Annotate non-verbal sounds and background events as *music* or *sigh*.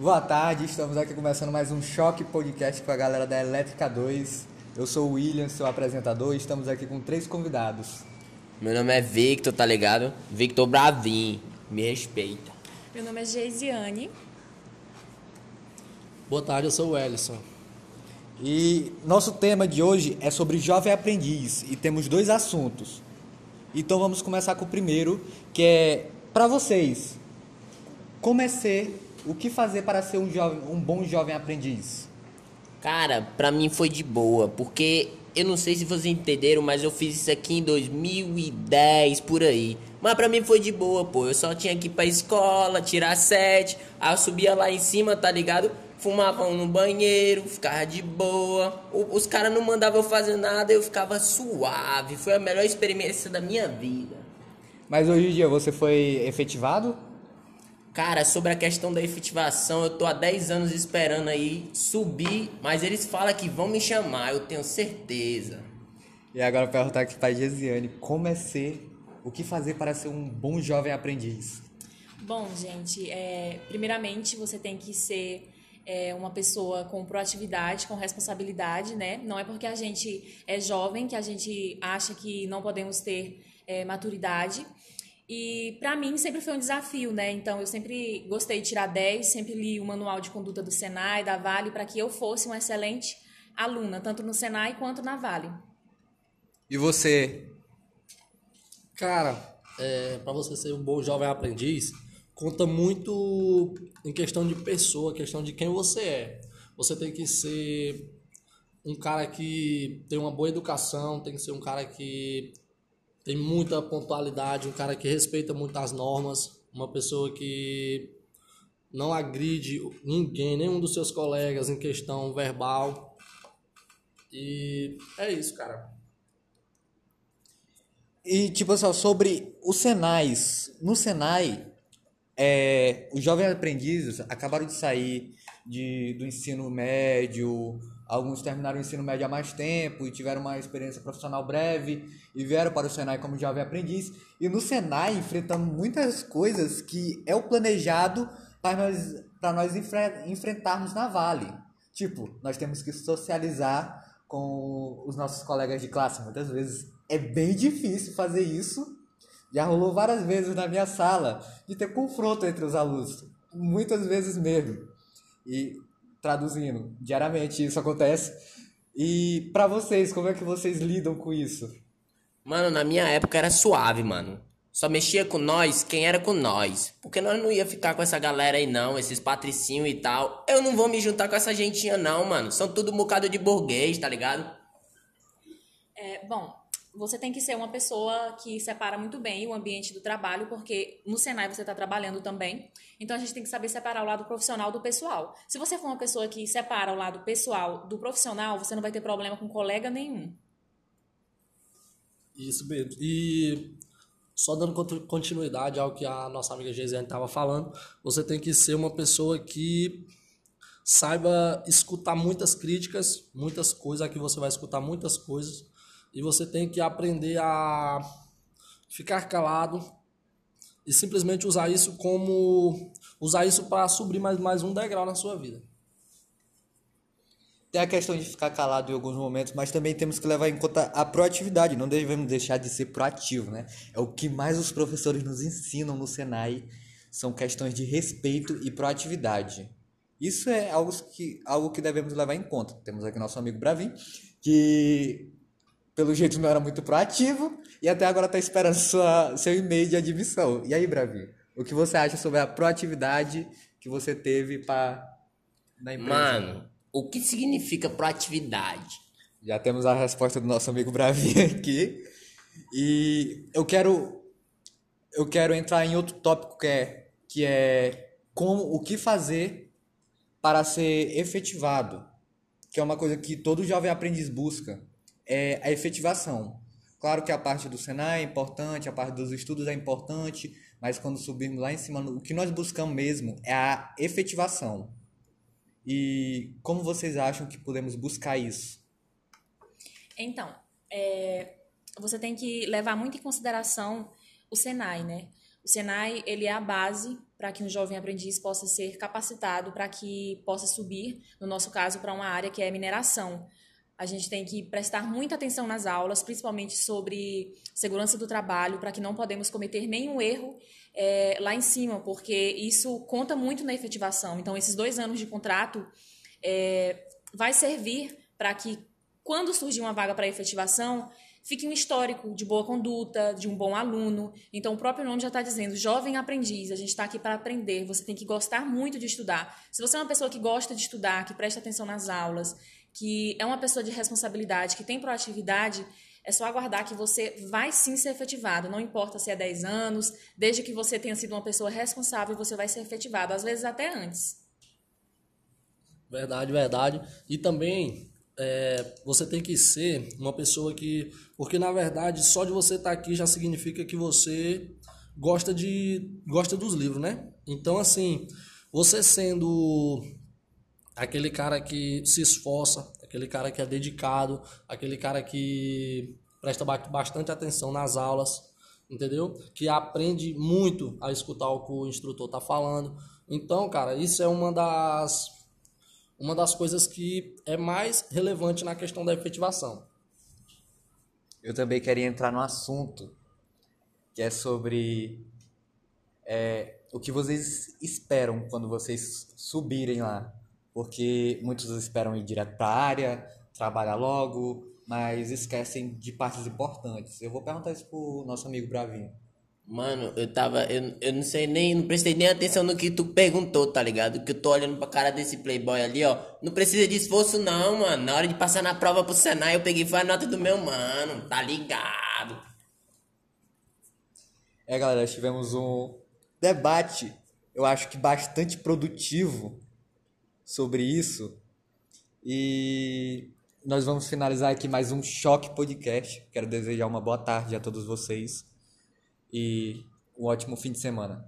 Boa tarde, estamos aqui começando mais um Choque Podcast com a galera da Elétrica 2. Eu sou o William, seu apresentador, e estamos aqui com três convidados. Meu nome é Victor, tá ligado? Victor Bravin, me respeita. Meu nome é Geisiane. Boa tarde, eu sou o Ellison. E nosso tema de hoje é sobre jovem aprendiz e temos dois assuntos. Então vamos começar com o primeiro, que é para vocês. Como é ser, o que fazer para ser um, jovem, um bom jovem aprendiz? Cara, pra mim foi de boa, porque eu não sei se vocês entenderam, mas eu fiz isso aqui em 2010, por aí. Mas pra mim foi de boa, pô. Eu só tinha que ir pra escola, tirar sete, aí eu subia lá em cima, tá ligado? Fumavam no banheiro, ficava de boa. O- Os caras não mandavam eu fazer nada, eu ficava suave. Foi a melhor experiência da minha vida. Mas hoje em dia você foi efetivado? Cara, sobre a questão da efetivação, eu tô há 10 anos esperando aí subir, mas eles falam que vão me chamar, eu tenho certeza. E agora eu perguntar aqui para Gesiane, como é ser, o que fazer para ser um bom jovem aprendiz? Bom, gente, é, primeiramente você tem que ser é, uma pessoa com proatividade, com responsabilidade, né? Não é porque a gente é jovem que a gente acha que não podemos ter é, maturidade. E para mim sempre foi um desafio, né? Então eu sempre gostei de tirar 10, sempre li o manual de conduta do Senai, da Vale, para que eu fosse uma excelente aluna, tanto no Senai quanto na Vale. E você? Cara, é, para você ser um bom jovem aprendiz, conta muito em questão de pessoa, questão de quem você é. Você tem que ser um cara que tem uma boa educação, tem que ser um cara que tem muita pontualidade, um cara que respeita muito as normas, uma pessoa que não agride ninguém, nenhum dos seus colegas em questão verbal. E é isso, cara. E tipo assim, sobre os Senais. No Senai, é, os jovens aprendizes acabaram de sair de, do ensino médio, alguns terminaram o ensino médio há mais tempo e tiveram uma experiência profissional breve e vieram para o Senai como jovem aprendiz. E no Senai enfrentamos muitas coisas que é o planejado para nós, para nós enfre- enfrentarmos na Vale. Tipo, nós temos que socializar com os nossos colegas de classe. Muitas vezes é bem difícil fazer isso. Já rolou várias vezes na minha sala de ter confronto entre os alunos. Muitas vezes mesmo. E traduzindo, diariamente isso acontece. E pra vocês, como é que vocês lidam com isso? Mano, na minha época era suave, mano. Só mexia com nós quem era com nós. Porque nós não ia ficar com essa galera aí não, esses patricinhos e tal. Eu não vou me juntar com essa gentinha não, mano. São tudo um bocado de burguês, tá ligado? É, bom, você tem que ser uma pessoa que separa muito bem o ambiente do trabalho, porque no Senai você está trabalhando também. Então a gente tem que saber separar o lado profissional do pessoal. Se você for uma pessoa que separa o lado pessoal do profissional, você não vai ter problema com colega nenhum. Isso mesmo. E só dando continuidade ao que a nossa amiga Geisiane estava falando, você tem que ser uma pessoa que saiba escutar muitas críticas, muitas coisas, aqui você vai escutar muitas coisas, e você tem que aprender a ficar calado e simplesmente usar isso como usar isso para subir mais, mais um degrau na sua vida. Tem a questão de ficar calado em alguns momentos, mas também temos que levar em conta a proatividade. Não devemos deixar de ser proativo, né? É o que mais os professores nos ensinam no Senai. São questões de respeito e proatividade. Isso é algo que, algo que devemos levar em conta. Temos aqui nosso amigo Bravin, que pelo jeito não era muito proativo e até agora está esperando sua, seu e-mail de admissão. E aí, Bravin, o que você acha sobre a proatividade que você teve para na empresa? Mano, o que significa proatividade? Já temos a resposta do nosso amigo Bravinho *laughs* aqui. E eu quero eu quero entrar em outro tópico que é que é como o que fazer para ser efetivado, que é uma coisa que todo jovem aprendiz busca, é a efetivação. Claro que a parte do Senai é importante, a parte dos estudos é importante, mas quando subirmos lá em cima, o que nós buscamos mesmo é a efetivação. E como vocês acham que podemos buscar isso? Então, é, você tem que levar muito em consideração o Senai, né? O Senai, ele é a base para que um jovem aprendiz possa ser capacitado para que possa subir, no nosso caso, para uma área que é mineração. A gente tem que prestar muita atenção nas aulas, principalmente sobre segurança do trabalho, para que não podemos cometer nenhum erro é, lá em cima, porque isso conta muito na efetivação. Então, esses dois anos de contrato é, vai servir para que, quando surgir uma vaga para efetivação, fique um histórico de boa conduta, de um bom aluno. Então, o próprio nome já está dizendo, jovem aprendiz, a gente está aqui para aprender, você tem que gostar muito de estudar. Se você é uma pessoa que gosta de estudar, que presta atenção nas aulas, que é uma pessoa de responsabilidade, que tem proatividade, é só aguardar que você vai sim ser efetivado. Não importa se é 10 anos, desde que você tenha sido uma pessoa responsável, você vai ser efetivado, às vezes até antes. Verdade, verdade. E também é, você tem que ser uma pessoa que. Porque na verdade, só de você estar aqui já significa que você gosta de gosta dos livros, né? Então, assim, você sendo aquele cara que se esforça, aquele cara que é dedicado, aquele cara que presta bastante atenção nas aulas, entendeu? Que aprende muito a escutar o que o instrutor está falando. Então, cara, isso é uma das uma das coisas que é mais relevante na questão da efetivação. Eu também queria entrar no assunto que é sobre é, o que vocês esperam quando vocês subirem lá. Porque muitos esperam ir direto para a área, trabalhar logo, mas esquecem de partes importantes. Eu vou perguntar isso pro nosso amigo Bravinho. Mano, eu tava. Eu, eu não sei nem. Não prestei nem atenção no que tu perguntou, tá ligado? Que eu tô olhando pra cara desse playboy ali, ó. Não precisa de esforço, não, mano. Na hora de passar na prova pro Senai, eu peguei foi a nota do meu mano, tá ligado? É, galera, tivemos um debate, eu acho que bastante produtivo sobre isso. E nós vamos finalizar aqui mais um Choque Podcast. Quero desejar uma boa tarde a todos vocês e um ótimo fim de semana.